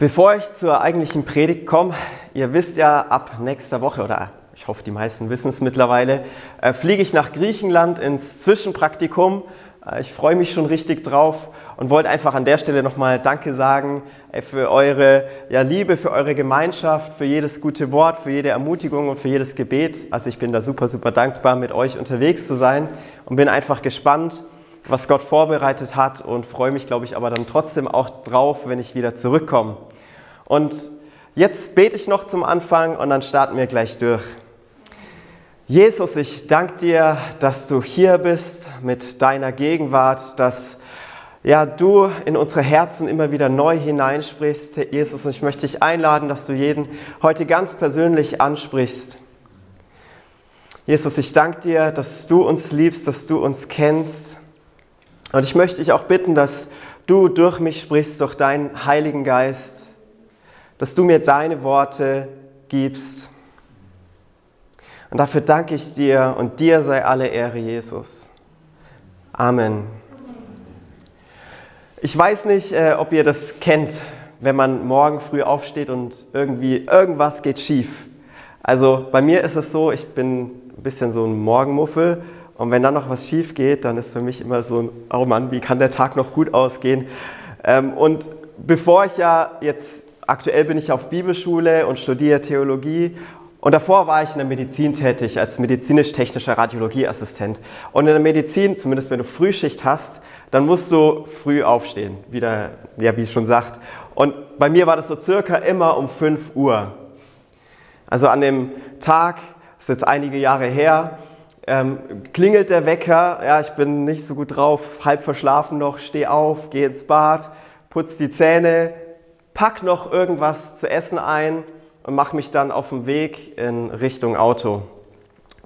Bevor ich zur eigentlichen Predigt komme, ihr wisst ja, ab nächster Woche, oder ich hoffe, die meisten wissen es mittlerweile, äh, fliege ich nach Griechenland ins Zwischenpraktikum. Äh, ich freue mich schon richtig drauf und wollte einfach an der Stelle nochmal Danke sagen äh, für eure ja, Liebe, für eure Gemeinschaft, für jedes gute Wort, für jede Ermutigung und für jedes Gebet. Also ich bin da super, super dankbar, mit euch unterwegs zu sein und bin einfach gespannt, was Gott vorbereitet hat und freue mich, glaube ich, aber dann trotzdem auch drauf, wenn ich wieder zurückkomme. Und jetzt bete ich noch zum Anfang und dann starten wir gleich durch. Jesus, ich danke dir, dass du hier bist mit deiner Gegenwart, dass ja, du in unsere Herzen immer wieder neu hineinsprichst. Jesus, ich möchte dich einladen, dass du jeden heute ganz persönlich ansprichst. Jesus, ich danke dir, dass du uns liebst, dass du uns kennst und ich möchte dich auch bitten, dass du durch mich sprichst, durch deinen Heiligen Geist, dass du mir deine Worte gibst. Und dafür danke ich dir und dir sei alle Ehre, Jesus. Amen. Ich weiß nicht, äh, ob ihr das kennt, wenn man morgen früh aufsteht und irgendwie irgendwas geht schief. Also bei mir ist es so, ich bin ein bisschen so ein Morgenmuffel und wenn dann noch was schief geht, dann ist für mich immer so ein, oh Mann, wie kann der Tag noch gut ausgehen? Ähm, und bevor ich ja jetzt, aktuell bin ich auf Bibelschule und studiere Theologie und davor war ich in der Medizin tätig als medizinisch-technischer Radiologieassistent. Und in der Medizin, zumindest wenn du Frühschicht hast, dann musst du früh aufstehen, wieder, ja, wie es schon sagt. Und bei mir war das so circa immer um 5 Uhr. Also an dem Tag, das ist jetzt einige Jahre her, ähm, klingelt der Wecker, ja, ich bin nicht so gut drauf, halb verschlafen noch, stehe auf, gehe ins Bad, putze die Zähne, pack noch irgendwas zu essen ein und mache mich dann auf den Weg in Richtung Auto.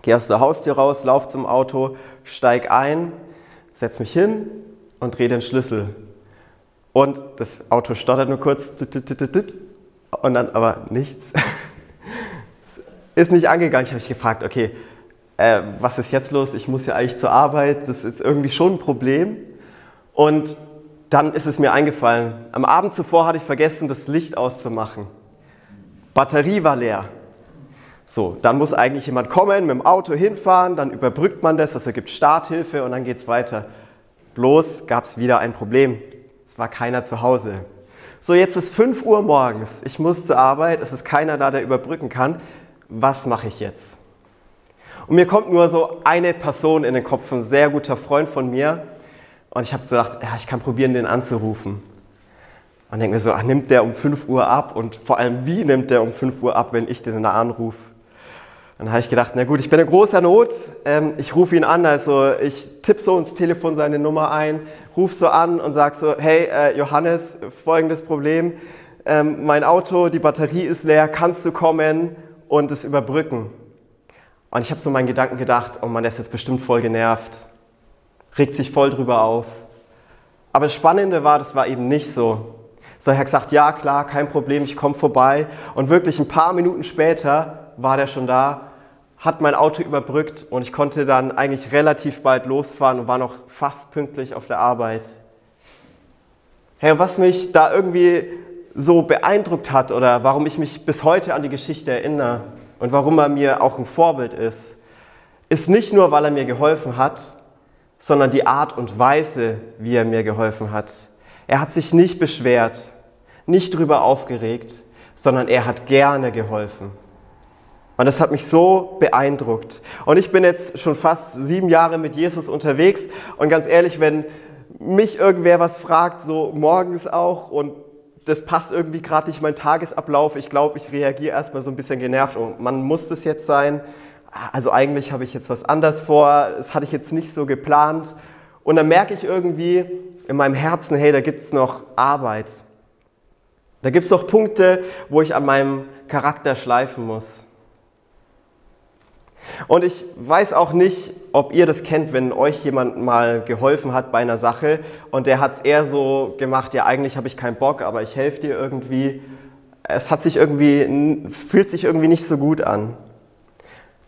Gehe aus der Haustür raus, laufe zum Auto, steig ein, setze mich hin und drehe den Schlüssel. Und das Auto stottert nur kurz und dann aber nichts. Ist nicht angegangen. Ich habe mich gefragt, okay, äh, was ist jetzt los? Ich muss ja eigentlich zur Arbeit, das ist jetzt irgendwie schon ein Problem. Und dann ist es mir eingefallen, am Abend zuvor hatte ich vergessen, das Licht auszumachen. Batterie war leer. So, dann muss eigentlich jemand kommen, mit dem Auto hinfahren, dann überbrückt man das, also gibt Starthilfe und dann geht es weiter. Bloß gab es wieder ein Problem. Es war keiner zu Hause. So, jetzt ist 5 Uhr morgens. Ich muss zur Arbeit, es ist keiner da, der überbrücken kann. Was mache ich jetzt? Und mir kommt nur so eine Person in den Kopf, ein sehr guter Freund von mir. Und ich habe gedacht, ja, ich kann probieren, den anzurufen. Und denke mir so, ach, nimmt der um 5 Uhr ab? Und vor allem, wie nimmt der um 5 Uhr ab, wenn ich den anrufe? Dann habe ich gedacht, na gut, ich bin in großer Not, ähm, ich rufe ihn an, also ich tippe so ins Telefon seine Nummer ein, rufe so an und sage so, hey äh, Johannes, folgendes Problem, ähm, mein Auto, die Batterie ist leer, kannst du kommen und es überbrücken? Und ich habe so meinen Gedanken gedacht, oh man, der ist jetzt bestimmt voll genervt, regt sich voll drüber auf. Aber das Spannende war, das war eben nicht so. So, er hat gesagt, ja klar, kein Problem, ich komme vorbei. Und wirklich ein paar Minuten später war der schon da, hat mein Auto überbrückt und ich konnte dann eigentlich relativ bald losfahren und war noch fast pünktlich auf der Arbeit. Hey, was mich da irgendwie so beeindruckt hat oder warum ich mich bis heute an die Geschichte erinnere, und warum er mir auch ein Vorbild ist, ist nicht nur, weil er mir geholfen hat, sondern die Art und Weise, wie er mir geholfen hat. Er hat sich nicht beschwert, nicht drüber aufgeregt, sondern er hat gerne geholfen. Und das hat mich so beeindruckt. Und ich bin jetzt schon fast sieben Jahre mit Jesus unterwegs. Und ganz ehrlich, wenn mich irgendwer was fragt, so morgens auch, und das passt irgendwie gerade nicht mein Tagesablauf. Ich glaube, ich reagiere erstmal so ein bisschen genervt. Und man muss das jetzt sein. Also eigentlich habe ich jetzt was anders vor. Das hatte ich jetzt nicht so geplant. Und dann merke ich irgendwie in meinem Herzen, hey, da gibt es noch Arbeit. Da gibt es noch Punkte, wo ich an meinem Charakter schleifen muss. Und ich weiß auch nicht, ob ihr das kennt, wenn euch jemand mal geholfen hat bei einer Sache und der hat es eher so gemacht, ja eigentlich habe ich keinen Bock, aber ich helfe dir irgendwie. Es hat sich irgendwie, fühlt sich irgendwie nicht so gut an.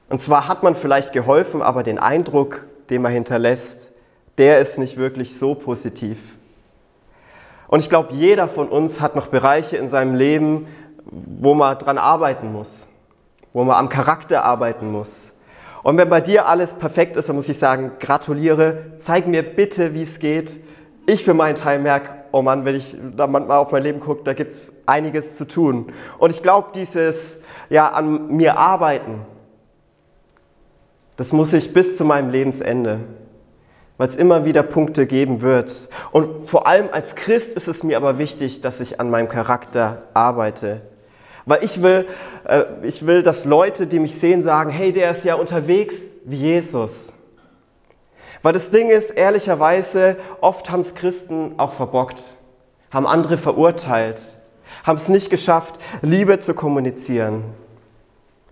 Und zwar hat man vielleicht geholfen, aber den Eindruck, den man hinterlässt, der ist nicht wirklich so positiv. Und ich glaube, jeder von uns hat noch Bereiche in seinem Leben, wo man dran arbeiten muss, wo man am Charakter arbeiten muss. Und wenn bei dir alles perfekt ist, dann muss ich sagen, gratuliere, zeig mir bitte, wie es geht. Ich für meinen Teil merke, oh Mann, wenn ich da manchmal auf mein Leben gucke, da gibt es einiges zu tun. Und ich glaube, dieses ja, an mir arbeiten, das muss ich bis zu meinem Lebensende, weil es immer wieder Punkte geben wird. Und vor allem als Christ ist es mir aber wichtig, dass ich an meinem Charakter arbeite. Weil ich will, äh, ich will, dass Leute, die mich sehen, sagen, hey, der ist ja unterwegs wie Jesus. Weil das Ding ist, ehrlicherweise, oft haben es Christen auch verbockt, haben andere verurteilt, haben es nicht geschafft, Liebe zu kommunizieren,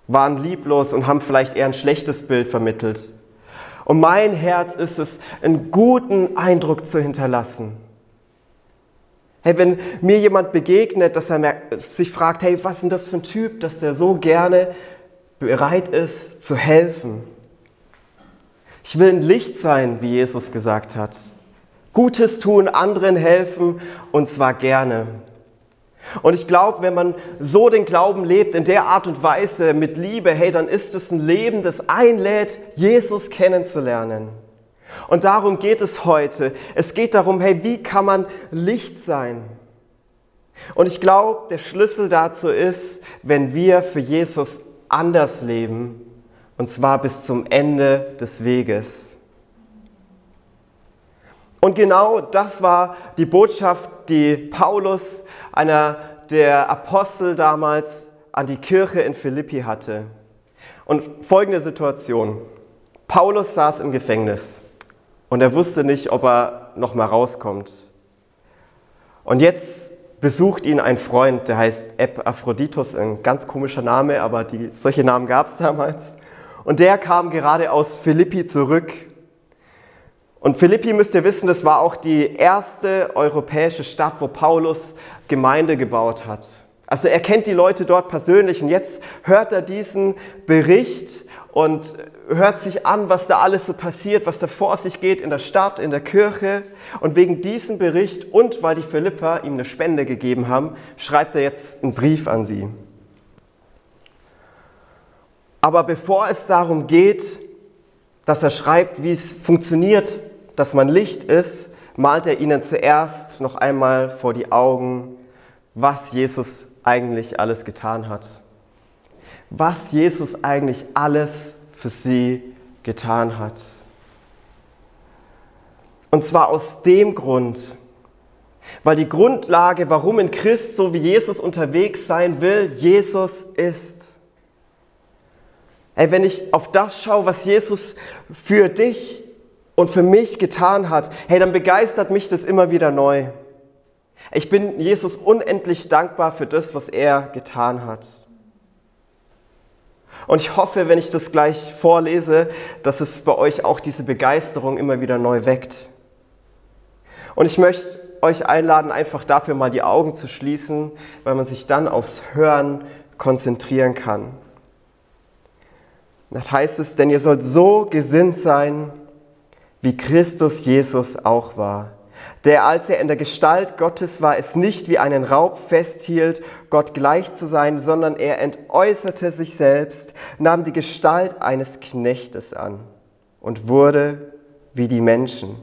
waren lieblos und haben vielleicht eher ein schlechtes Bild vermittelt. Und mein Herz ist es, einen guten Eindruck zu hinterlassen. Hey, wenn mir jemand begegnet, dass er sich fragt, hey, was ist denn das für ein Typ, dass der so gerne bereit ist zu helfen. Ich will ein Licht sein, wie Jesus gesagt hat. Gutes tun, anderen helfen und zwar gerne. Und ich glaube, wenn man so den Glauben lebt, in der Art und Weise, mit Liebe, hey, dann ist es ein Leben, das einlädt, Jesus kennenzulernen. Und darum geht es heute. Es geht darum, hey, wie kann man Licht sein? Und ich glaube, der Schlüssel dazu ist, wenn wir für Jesus anders leben, und zwar bis zum Ende des Weges. Und genau das war die Botschaft, die Paulus, einer der Apostel damals, an die Kirche in Philippi hatte. Und folgende Situation. Paulus saß im Gefängnis und er wusste nicht, ob er noch mal rauskommt. Und jetzt besucht ihn ein Freund, der heißt Epaphroditus, ein ganz komischer Name, aber die, solche Namen gab es damals. Und der kam gerade aus Philippi zurück und Philippi müsst ihr wissen, das war auch die erste europäische Stadt, wo Paulus Gemeinde gebaut hat. Also er kennt die Leute dort persönlich und jetzt hört er diesen Bericht und hört sich an, was da alles so passiert, was da vor sich geht in der Stadt, in der Kirche. Und wegen diesem Bericht und weil die Philipper ihm eine Spende gegeben haben, schreibt er jetzt einen Brief an sie. Aber bevor es darum geht, dass er schreibt, wie es funktioniert, dass man Licht ist, malt er ihnen zuerst noch einmal vor die Augen, was Jesus eigentlich alles getan hat. Was Jesus eigentlich alles für sie getan hat. Und zwar aus dem Grund, weil die Grundlage, warum ein Christ so wie Jesus unterwegs sein will, Jesus ist. Ey, wenn ich auf das schaue, was Jesus für dich und für mich getan hat, hey, dann begeistert mich das immer wieder neu. Ich bin Jesus unendlich dankbar für das, was er getan hat. Und ich hoffe, wenn ich das gleich vorlese, dass es bei euch auch diese Begeisterung immer wieder neu weckt. Und ich möchte euch einladen, einfach dafür mal die Augen zu schließen, weil man sich dann aufs Hören konzentrieren kann. Das heißt es, denn ihr sollt so gesinnt sein, wie Christus Jesus auch war, der, als er in der Gestalt Gottes war, es nicht wie einen Raub festhielt, Gott gleich zu sein, sondern er entäußerte sich selbst, nahm die Gestalt eines Knechtes an und wurde wie die Menschen.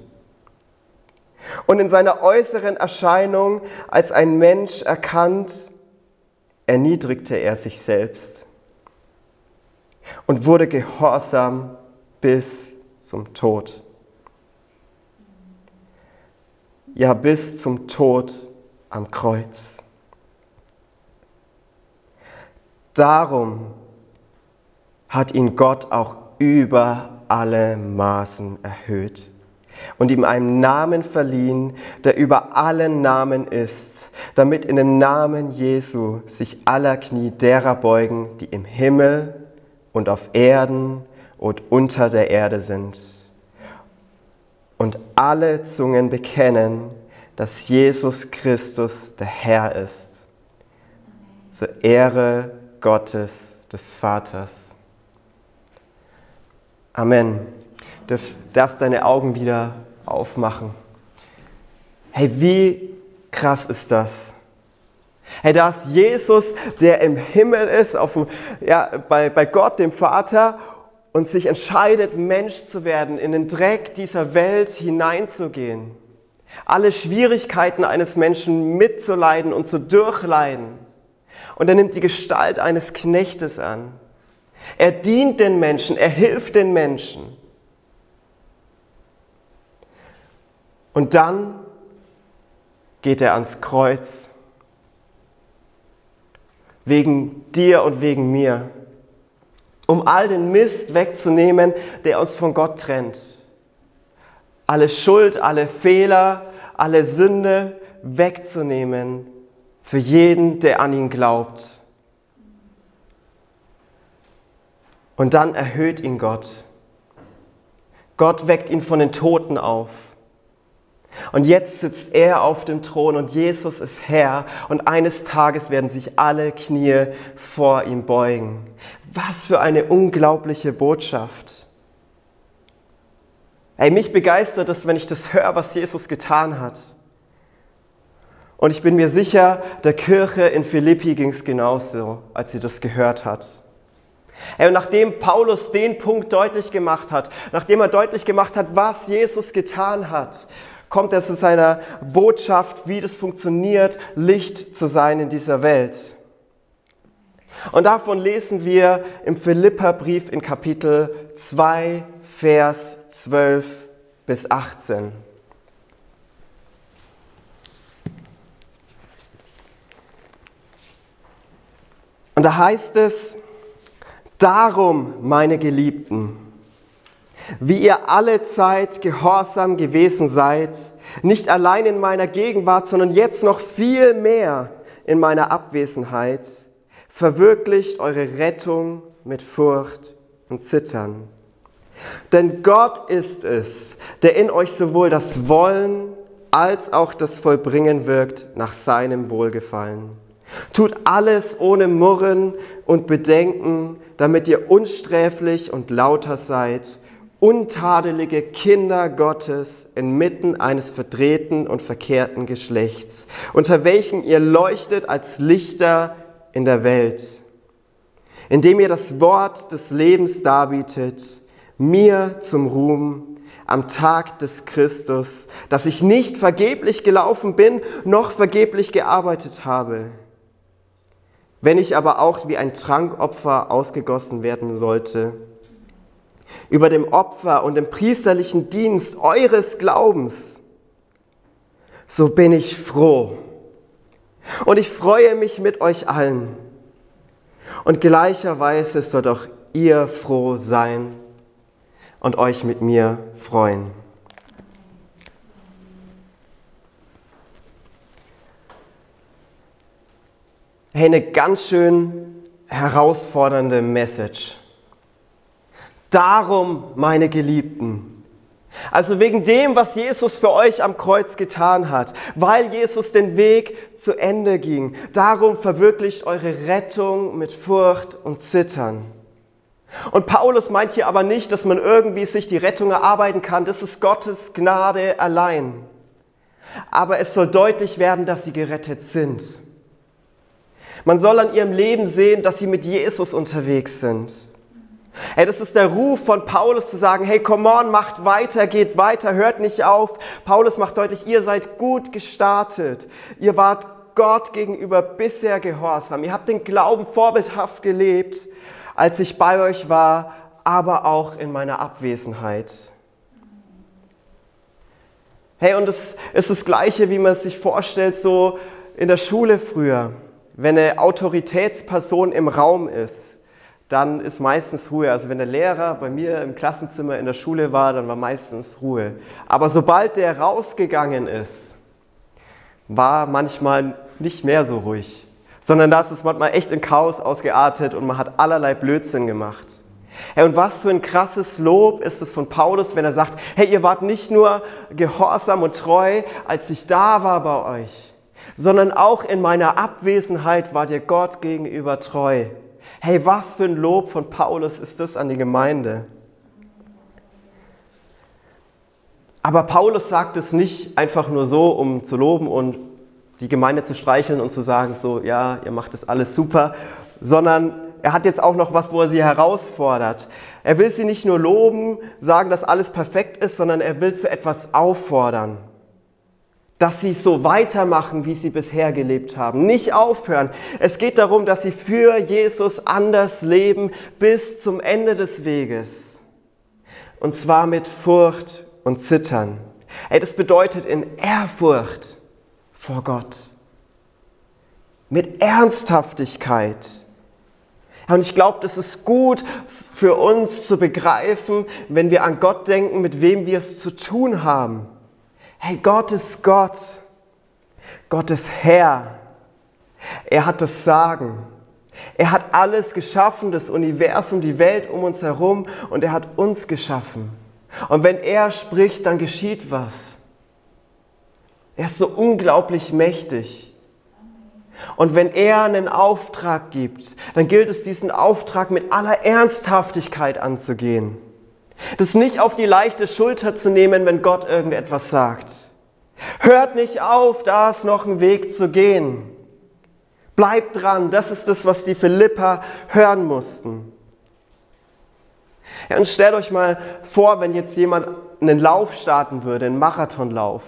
Und in seiner äußeren Erscheinung als ein Mensch erkannt, erniedrigte er sich selbst und wurde gehorsam bis zum Tod ja bis zum Tod am Kreuz. Darum hat ihn Gott auch über alle Maßen erhöht und ihm einen Namen verliehen, der über allen Namen ist, damit in dem Namen Jesu sich aller Knie derer beugen, die im Himmel und auf Erden und unter der Erde sind und alle Zungen bekennen, dass Jesus Christus der Herr ist, zur Ehre Gottes des Vaters. Amen. Du darfst deine Augen wieder aufmachen. Hey, wie krass ist das? Hey, da ist Jesus, der im Himmel ist, auf, ja, bei, bei Gott, dem Vater, und sich entscheidet, Mensch zu werden, in den Dreck dieser Welt hineinzugehen. Alle Schwierigkeiten eines Menschen mitzuleiden und zu durchleiden. Und er nimmt die Gestalt eines Knechtes an. Er dient den Menschen, er hilft den Menschen. Und dann geht er ans Kreuz wegen dir und wegen mir, um all den Mist wegzunehmen, der uns von Gott trennt. Alle Schuld, alle Fehler, alle Sünde wegzunehmen für jeden, der an ihn glaubt. Und dann erhöht ihn Gott. Gott weckt ihn von den Toten auf. Und jetzt sitzt er auf dem Thron und Jesus ist Herr und eines Tages werden sich alle Knie vor ihm beugen. Was für eine unglaubliche Botschaft. Ey, mich begeistert es, wenn ich das höre, was Jesus getan hat. Und ich bin mir sicher, der Kirche in Philippi ging es genauso, als sie das gehört hat. Ey, und nachdem Paulus den Punkt deutlich gemacht hat, nachdem er deutlich gemacht hat, was Jesus getan hat, kommt er zu seiner Botschaft, wie das funktioniert, Licht zu sein in dieser Welt. Und davon lesen wir im Philipperbrief in Kapitel 2, Vers 12 bis 18. Und da heißt es, darum, meine Geliebten, wie ihr alle Zeit gehorsam gewesen seid, nicht allein in meiner Gegenwart, sondern jetzt noch viel mehr in meiner Abwesenheit, verwirklicht eure Rettung mit Furcht und Zittern. Denn Gott ist es, der in euch sowohl das Wollen als auch das Vollbringen wirkt nach seinem Wohlgefallen. Tut alles ohne Murren und Bedenken, damit ihr unsträflich und lauter seid untadelige Kinder Gottes inmitten eines verdrehten und verkehrten Geschlechts, unter welchem ihr leuchtet als Lichter in der Welt, indem ihr das Wort des Lebens darbietet, mir zum Ruhm am Tag des Christus, dass ich nicht vergeblich gelaufen bin, noch vergeblich gearbeitet habe. Wenn ich aber auch wie ein Trankopfer ausgegossen werden sollte, über dem Opfer und dem priesterlichen Dienst eures Glaubens, so bin ich froh. Und ich freue mich mit euch allen. Und gleicherweise soll doch ihr froh sein und euch mit mir freuen. Eine ganz schön herausfordernde Message. Darum, meine Geliebten. Also wegen dem, was Jesus für euch am Kreuz getan hat, weil Jesus den Weg zu Ende ging. Darum verwirklicht eure Rettung mit Furcht und Zittern. Und Paulus meint hier aber nicht, dass man irgendwie sich die Rettung erarbeiten kann. Das ist Gottes Gnade allein. Aber es soll deutlich werden, dass sie gerettet sind. Man soll an ihrem Leben sehen, dass sie mit Jesus unterwegs sind. Hey, das ist der Ruf von Paulus zu sagen, hey, come on, macht weiter, geht weiter, hört nicht auf. Paulus macht deutlich, ihr seid gut gestartet. Ihr wart Gott gegenüber bisher gehorsam. Ihr habt den Glauben vorbildhaft gelebt, als ich bei euch war, aber auch in meiner Abwesenheit. Hey, und es ist das Gleiche, wie man es sich vorstellt, so in der Schule früher, wenn eine Autoritätsperson im Raum ist dann ist meistens Ruhe. Also wenn der Lehrer bei mir im Klassenzimmer in der Schule war, dann war meistens Ruhe. Aber sobald der rausgegangen ist, war manchmal nicht mehr so ruhig, sondern da ist es manchmal echt in Chaos ausgeartet und man hat allerlei Blödsinn gemacht. Hey, und was für ein krasses Lob ist es von Paulus, wenn er sagt, hey, ihr wart nicht nur gehorsam und treu, als ich da war bei euch, sondern auch in meiner Abwesenheit wart ihr Gott gegenüber treu. Hey, was für ein Lob von Paulus ist das an die Gemeinde? Aber Paulus sagt es nicht einfach nur so, um zu loben und die Gemeinde zu streicheln und zu sagen, so, ja, ihr macht das alles super, sondern er hat jetzt auch noch was, wo er sie herausfordert. Er will sie nicht nur loben, sagen, dass alles perfekt ist, sondern er will zu etwas auffordern. Dass sie so weitermachen, wie sie bisher gelebt haben. Nicht aufhören. Es geht darum, dass sie für Jesus anders leben bis zum Ende des Weges. Und zwar mit Furcht und Zittern. Ey, das bedeutet in Ehrfurcht vor Gott. Mit Ernsthaftigkeit. Und ich glaube, das ist gut für uns zu begreifen, wenn wir an Gott denken, mit wem wir es zu tun haben. Hey, Gott ist Gott. Gott ist Herr. Er hat das Sagen. Er hat alles geschaffen, das Universum, die Welt um uns herum und er hat uns geschaffen. Und wenn er spricht, dann geschieht was. Er ist so unglaublich mächtig. Und wenn er einen Auftrag gibt, dann gilt es, diesen Auftrag mit aller Ernsthaftigkeit anzugehen. Das nicht auf die leichte Schulter zu nehmen, wenn Gott irgendetwas sagt. Hört nicht auf, da ist noch ein Weg zu gehen. Bleibt dran, das ist das, was die Philippa hören mussten. Ja, und stellt euch mal vor, wenn jetzt jemand einen Lauf starten würde, einen Marathonlauf.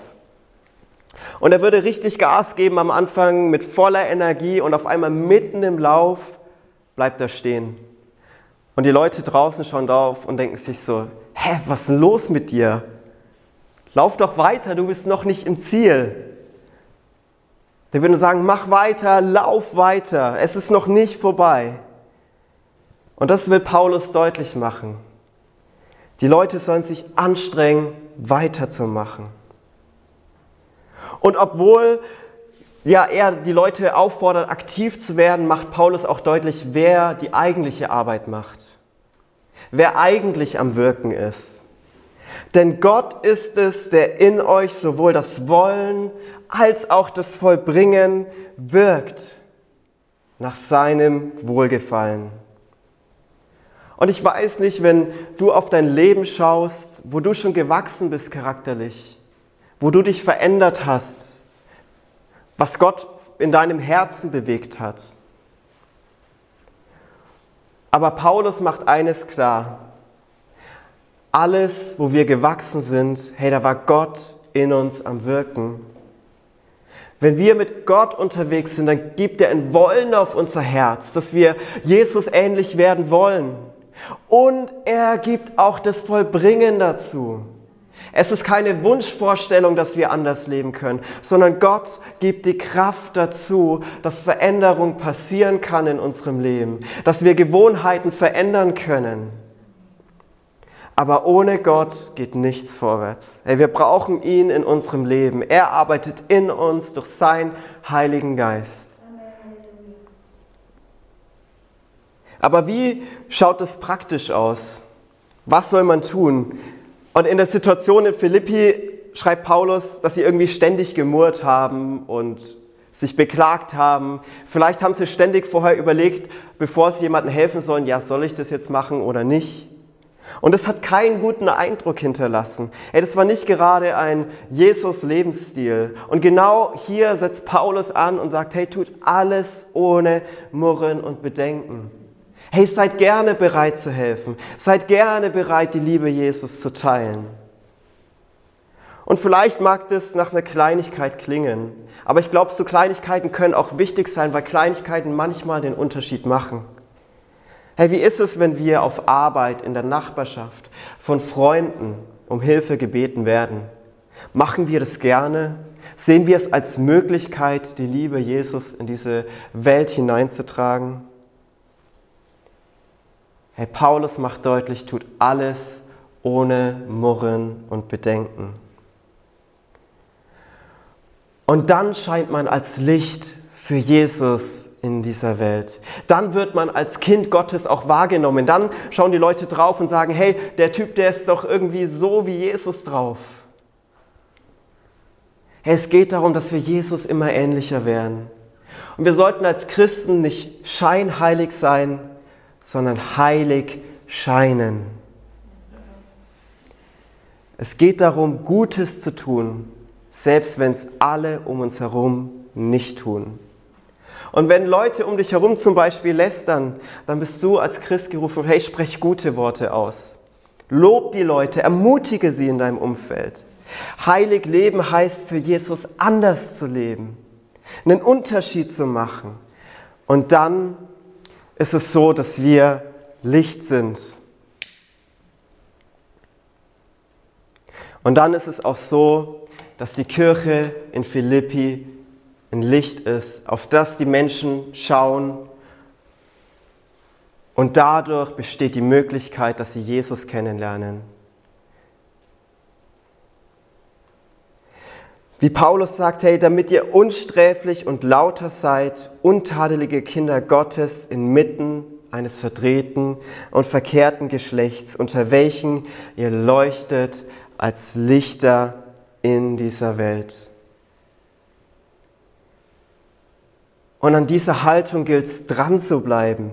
Und er würde richtig Gas geben am Anfang mit voller Energie und auf einmal mitten im Lauf bleibt er stehen. Und die Leute draußen schauen drauf und denken sich so, hä, was ist denn los mit dir? Lauf doch weiter, du bist noch nicht im Ziel. Der würde sagen, mach weiter, lauf weiter, es ist noch nicht vorbei. Und das will Paulus deutlich machen. Die Leute sollen sich anstrengen, weiterzumachen. Und obwohl ja, er die Leute auffordert, aktiv zu werden, macht Paulus auch deutlich, wer die eigentliche Arbeit macht. Wer eigentlich am Wirken ist. Denn Gott ist es, der in euch sowohl das Wollen als auch das Vollbringen wirkt nach seinem Wohlgefallen. Und ich weiß nicht, wenn du auf dein Leben schaust, wo du schon gewachsen bist charakterlich, wo du dich verändert hast, was Gott in deinem Herzen bewegt hat. Aber Paulus macht eines klar. Alles, wo wir gewachsen sind, hey, da war Gott in uns am Wirken. Wenn wir mit Gott unterwegs sind, dann gibt er ein Wollen auf unser Herz, dass wir Jesus ähnlich werden wollen. Und er gibt auch das Vollbringen dazu. Es ist keine Wunschvorstellung, dass wir anders leben können, sondern Gott gibt die Kraft dazu, dass Veränderung passieren kann in unserem Leben, dass wir Gewohnheiten verändern können. Aber ohne Gott geht nichts vorwärts. Hey, wir brauchen ihn in unserem Leben. Er arbeitet in uns durch seinen Heiligen Geist. Aber wie schaut es praktisch aus? Was soll man tun? Und in der Situation in Philippi schreibt Paulus, dass sie irgendwie ständig gemurrt haben und sich beklagt haben. Vielleicht haben sie ständig vorher überlegt, bevor sie jemandem helfen sollen, ja, soll ich das jetzt machen oder nicht? Und es hat keinen guten Eindruck hinterlassen. Ey, das war nicht gerade ein Jesus-Lebensstil. Und genau hier setzt Paulus an und sagt, hey, tut alles ohne Murren und Bedenken. Hey, seid gerne bereit zu helfen. Seid gerne bereit, die Liebe Jesus zu teilen. Und vielleicht mag das nach einer Kleinigkeit klingen, aber ich glaube, so Kleinigkeiten können auch wichtig sein, weil Kleinigkeiten manchmal den Unterschied machen. Hey, wie ist es, wenn wir auf Arbeit, in der Nachbarschaft, von Freunden um Hilfe gebeten werden? Machen wir das gerne? Sehen wir es als Möglichkeit, die Liebe Jesus in diese Welt hineinzutragen? Hey, Paulus macht deutlich, tut alles ohne Murren und Bedenken. Und dann scheint man als Licht für Jesus in dieser Welt. Dann wird man als Kind Gottes auch wahrgenommen. Dann schauen die Leute drauf und sagen, hey, der Typ, der ist doch irgendwie so wie Jesus drauf. Hey, es geht darum, dass wir Jesus immer ähnlicher werden. Und wir sollten als Christen nicht scheinheilig sein, sondern heilig scheinen. Es geht darum, Gutes zu tun, selbst wenn es alle um uns herum nicht tun. Und wenn Leute um dich herum zum Beispiel lästern, dann bist du als Christ gerufen, hey, sprech gute Worte aus. Lob die Leute, ermutige sie in deinem Umfeld. Heilig leben heißt für Jesus anders zu leben, einen Unterschied zu machen. Und dann ist es so, dass wir Licht sind. Und dann ist es auch so, dass die Kirche in Philippi ein Licht ist, auf das die Menschen schauen. Und dadurch besteht die Möglichkeit, dass sie Jesus kennenlernen. Wie Paulus sagt, hey, damit ihr unsträflich und lauter seid, untadelige Kinder Gottes inmitten eines verdrehten und verkehrten Geschlechts, unter welchen ihr leuchtet als Lichter in dieser Welt. Und an dieser Haltung gilt es dran zu bleiben.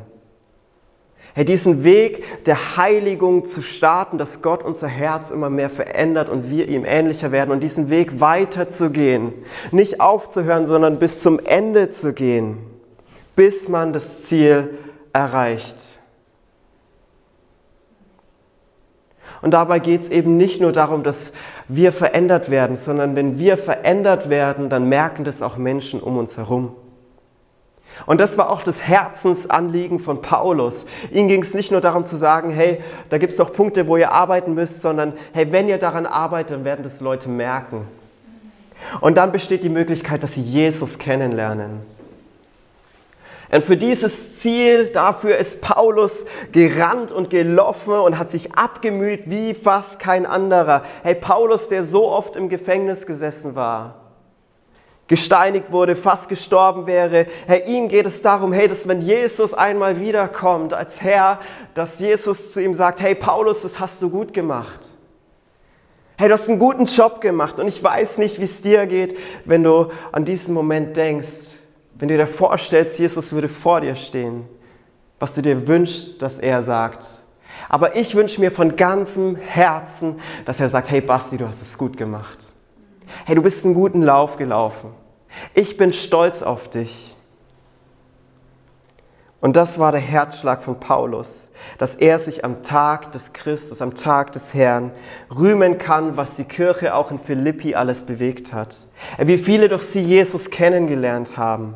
Hey, diesen Weg der Heiligung zu starten, dass Gott unser Herz immer mehr verändert und wir ihm ähnlicher werden und diesen Weg weiterzugehen. Nicht aufzuhören, sondern bis zum Ende zu gehen, bis man das Ziel erreicht. Und dabei geht es eben nicht nur darum, dass wir verändert werden, sondern wenn wir verändert werden, dann merken das auch Menschen um uns herum. Und das war auch das Herzensanliegen von Paulus. Ihm ging es nicht nur darum zu sagen, hey, da gibt es doch Punkte, wo ihr arbeiten müsst, sondern hey, wenn ihr daran arbeitet, dann werden das Leute merken. Und dann besteht die Möglichkeit, dass sie Jesus kennenlernen. Und für dieses Ziel, dafür ist Paulus gerannt und gelaufen und hat sich abgemüht wie fast kein anderer. Hey, Paulus, der so oft im Gefängnis gesessen war, gesteinigt wurde, fast gestorben wäre. Hey, ihm geht es darum, hey, dass wenn Jesus einmal wiederkommt als Herr, dass Jesus zu ihm sagt, hey Paulus, das hast du gut gemacht. Hey, du hast einen guten Job gemacht und ich weiß nicht, wie es dir geht, wenn du an diesen Moment denkst, wenn du dir vorstellst, Jesus würde vor dir stehen, was du dir wünschst, dass er sagt. Aber ich wünsche mir von ganzem Herzen, dass er sagt, hey Basti, du hast es gut gemacht hey, du bist einen guten Lauf gelaufen. Ich bin stolz auf dich. Und das war der Herzschlag von Paulus, dass er sich am Tag des Christus, am Tag des Herrn rühmen kann, was die Kirche auch in Philippi alles bewegt hat. Wie viele durch sie Jesus kennengelernt haben.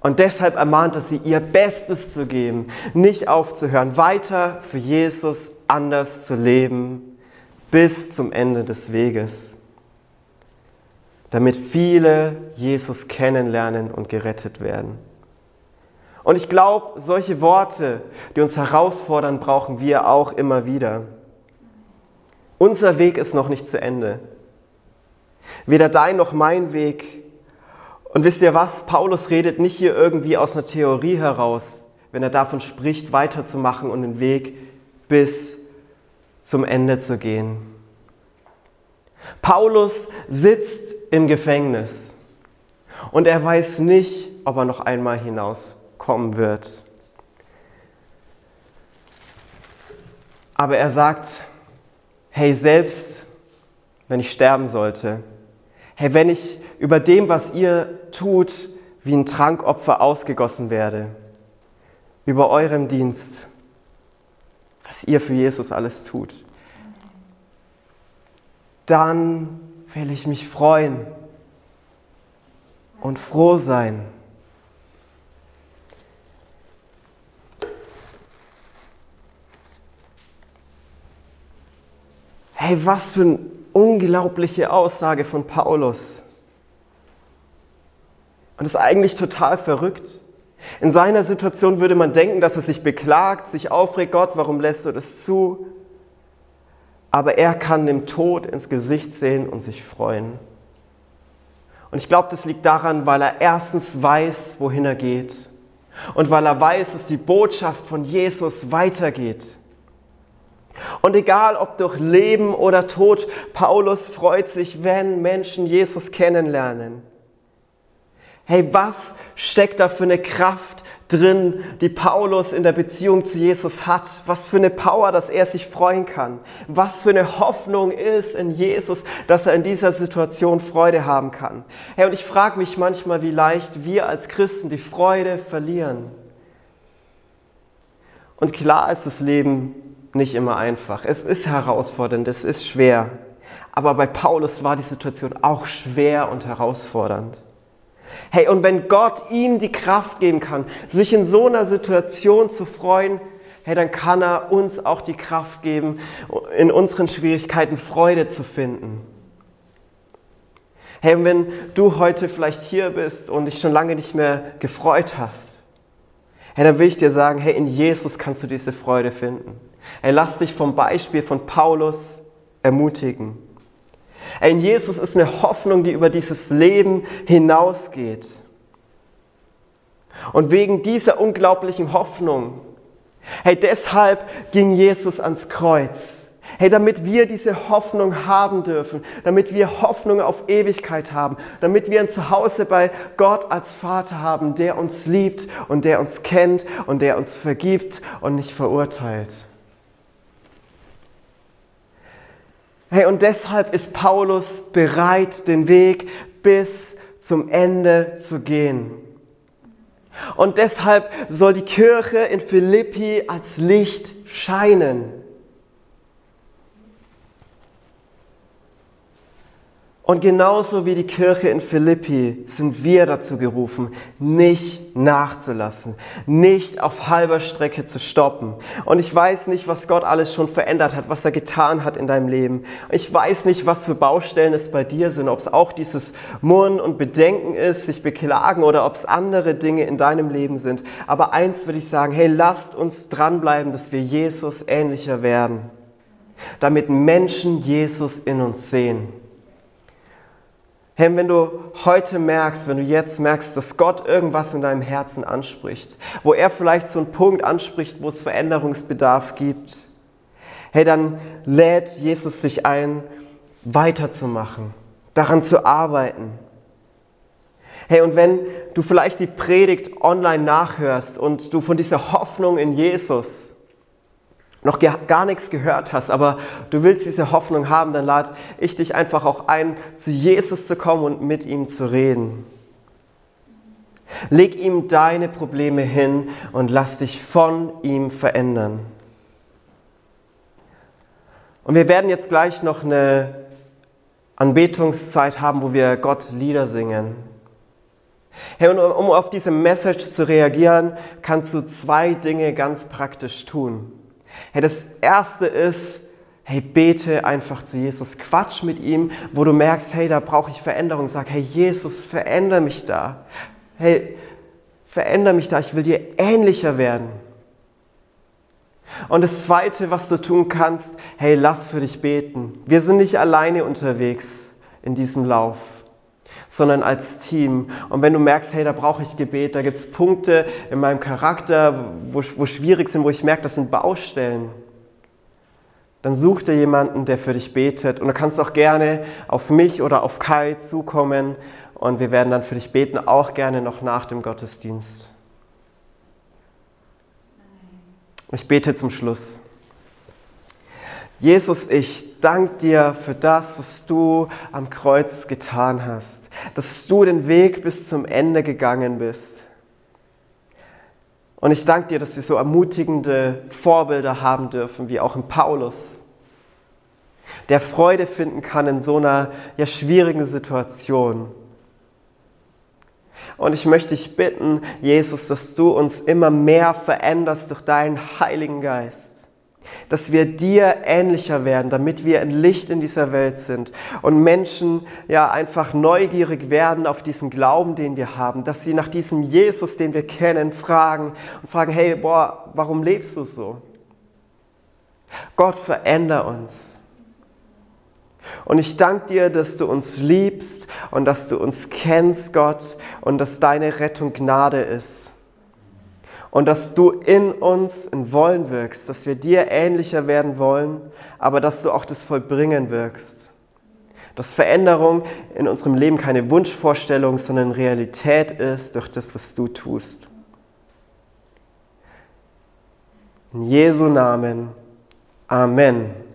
Und deshalb ermahnt er sie, ihr Bestes zu geben, nicht aufzuhören, weiter für Jesus anders zu leben bis zum Ende des Weges damit viele Jesus kennenlernen und gerettet werden. Und ich glaube, solche Worte, die uns herausfordern, brauchen wir auch immer wieder. Unser Weg ist noch nicht zu Ende. Weder dein noch mein Weg. Und wisst ihr was? Paulus redet nicht hier irgendwie aus einer Theorie heraus, wenn er davon spricht, weiterzumachen und den Weg bis zum Ende zu gehen. Paulus sitzt im Gefängnis und er weiß nicht, ob er noch einmal hinauskommen wird. Aber er sagt, hey, selbst wenn ich sterben sollte, hey, wenn ich über dem, was ihr tut, wie ein Trankopfer ausgegossen werde, über eurem Dienst, was ihr für Jesus alles tut, dann will ich mich freuen und froh sein. Hey, was für eine unglaubliche Aussage von Paulus. Und das ist eigentlich total verrückt. In seiner Situation würde man denken, dass er sich beklagt, sich aufregt, Gott, warum lässt du das zu? Aber er kann dem Tod ins Gesicht sehen und sich freuen. Und ich glaube, das liegt daran, weil er erstens weiß, wohin er geht und weil er weiß, dass die Botschaft von Jesus weitergeht. Und egal ob durch Leben oder Tod, Paulus freut sich, wenn Menschen Jesus kennenlernen. Hey, was steckt da für eine Kraft drin, die Paulus in der Beziehung zu Jesus hat. Was für eine Power, dass er sich freuen kann. Was für eine Hoffnung ist in Jesus, dass er in dieser Situation Freude haben kann. Hey, und ich frage mich manchmal, wie leicht wir als Christen die Freude verlieren. Und klar ist das Leben nicht immer einfach. Es ist herausfordernd, es ist schwer. Aber bei Paulus war die Situation auch schwer und herausfordernd. Hey, und wenn Gott ihm die Kraft geben kann, sich in so einer Situation zu freuen, hey, dann kann er uns auch die Kraft geben, in unseren Schwierigkeiten Freude zu finden. Hey, und wenn du heute vielleicht hier bist und dich schon lange nicht mehr gefreut hast, hey, dann will ich dir sagen, hey, in Jesus kannst du diese Freude finden. Hey, lass dich vom Beispiel von Paulus ermutigen. In Jesus ist eine Hoffnung, die über dieses Leben hinausgeht. Und wegen dieser unglaublichen Hoffnung, hey, deshalb ging Jesus ans Kreuz. Hey, damit wir diese Hoffnung haben dürfen, damit wir Hoffnung auf Ewigkeit haben, damit wir ein Zuhause bei Gott als Vater haben, der uns liebt und der uns kennt und der uns vergibt und nicht verurteilt. Hey, und deshalb ist Paulus bereit, den Weg bis zum Ende zu gehen. Und deshalb soll die Kirche in Philippi als Licht scheinen. Und genauso wie die Kirche in Philippi sind wir dazu gerufen, nicht nachzulassen, nicht auf halber Strecke zu stoppen. Und ich weiß nicht, was Gott alles schon verändert hat, was er getan hat in deinem Leben. Ich weiß nicht, was für Baustellen es bei dir sind, ob es auch dieses Murren und Bedenken ist, sich beklagen oder ob es andere Dinge in deinem Leben sind. Aber eins würde ich sagen, hey, lasst uns dranbleiben, dass wir Jesus ähnlicher werden, damit Menschen Jesus in uns sehen. Hey, wenn du heute merkst, wenn du jetzt merkst, dass Gott irgendwas in deinem Herzen anspricht, wo er vielleicht so einen Punkt anspricht, wo es Veränderungsbedarf gibt, hey, dann lädt Jesus dich ein, weiterzumachen, daran zu arbeiten. Hey, und wenn du vielleicht die Predigt online nachhörst und du von dieser Hoffnung in Jesus noch gar nichts gehört hast, aber du willst diese Hoffnung haben, dann lade ich dich einfach auch ein, zu Jesus zu kommen und mit ihm zu reden. Leg ihm deine Probleme hin und lass dich von ihm verändern. Und wir werden jetzt gleich noch eine Anbetungszeit haben, wo wir Gott Lieder singen. Hey, und um auf diese Message zu reagieren, kannst du zwei Dinge ganz praktisch tun. Hey, das erste ist, hey, bete einfach zu Jesus, quatsch mit ihm, wo du merkst, hey, da brauche ich Veränderung. Sag, hey, Jesus, verändere mich da. Hey, verändere mich da, ich will dir ähnlicher werden. Und das Zweite, was du tun kannst, hey, lass für dich beten. Wir sind nicht alleine unterwegs in diesem Lauf sondern als Team. Und wenn du merkst, hey, da brauche ich Gebet, da gibt es Punkte in meinem Charakter, wo, wo schwierig sind, wo ich merke, das sind Baustellen, dann such dir jemanden, der für dich betet. Und du kannst auch gerne auf mich oder auf Kai zukommen und wir werden dann für dich beten, auch gerne noch nach dem Gottesdienst. Ich bete zum Schluss. Jesus, ich danke dir für das, was du am Kreuz getan hast, dass du den Weg bis zum Ende gegangen bist. Und ich danke dir, dass wir so ermutigende Vorbilder haben dürfen, wie auch in Paulus, der Freude finden kann in so einer ja, schwierigen Situation. Und ich möchte dich bitten, Jesus, dass du uns immer mehr veränderst durch deinen Heiligen Geist dass wir dir ähnlicher werden, damit wir ein Licht in dieser Welt sind und Menschen ja einfach neugierig werden auf diesen Glauben, den wir haben, dass sie nach diesem Jesus, den wir kennen, fragen und fragen, hey, boah, warum lebst du so? Gott, veränder uns. Und ich danke dir, dass du uns liebst und dass du uns kennst, Gott, und dass deine Rettung Gnade ist und dass du in uns ein Wollen wirkst, dass wir dir ähnlicher werden wollen, aber dass du auch das Vollbringen wirkst. Dass Veränderung in unserem Leben keine Wunschvorstellung, sondern Realität ist durch das, was du tust. In Jesu Namen. Amen.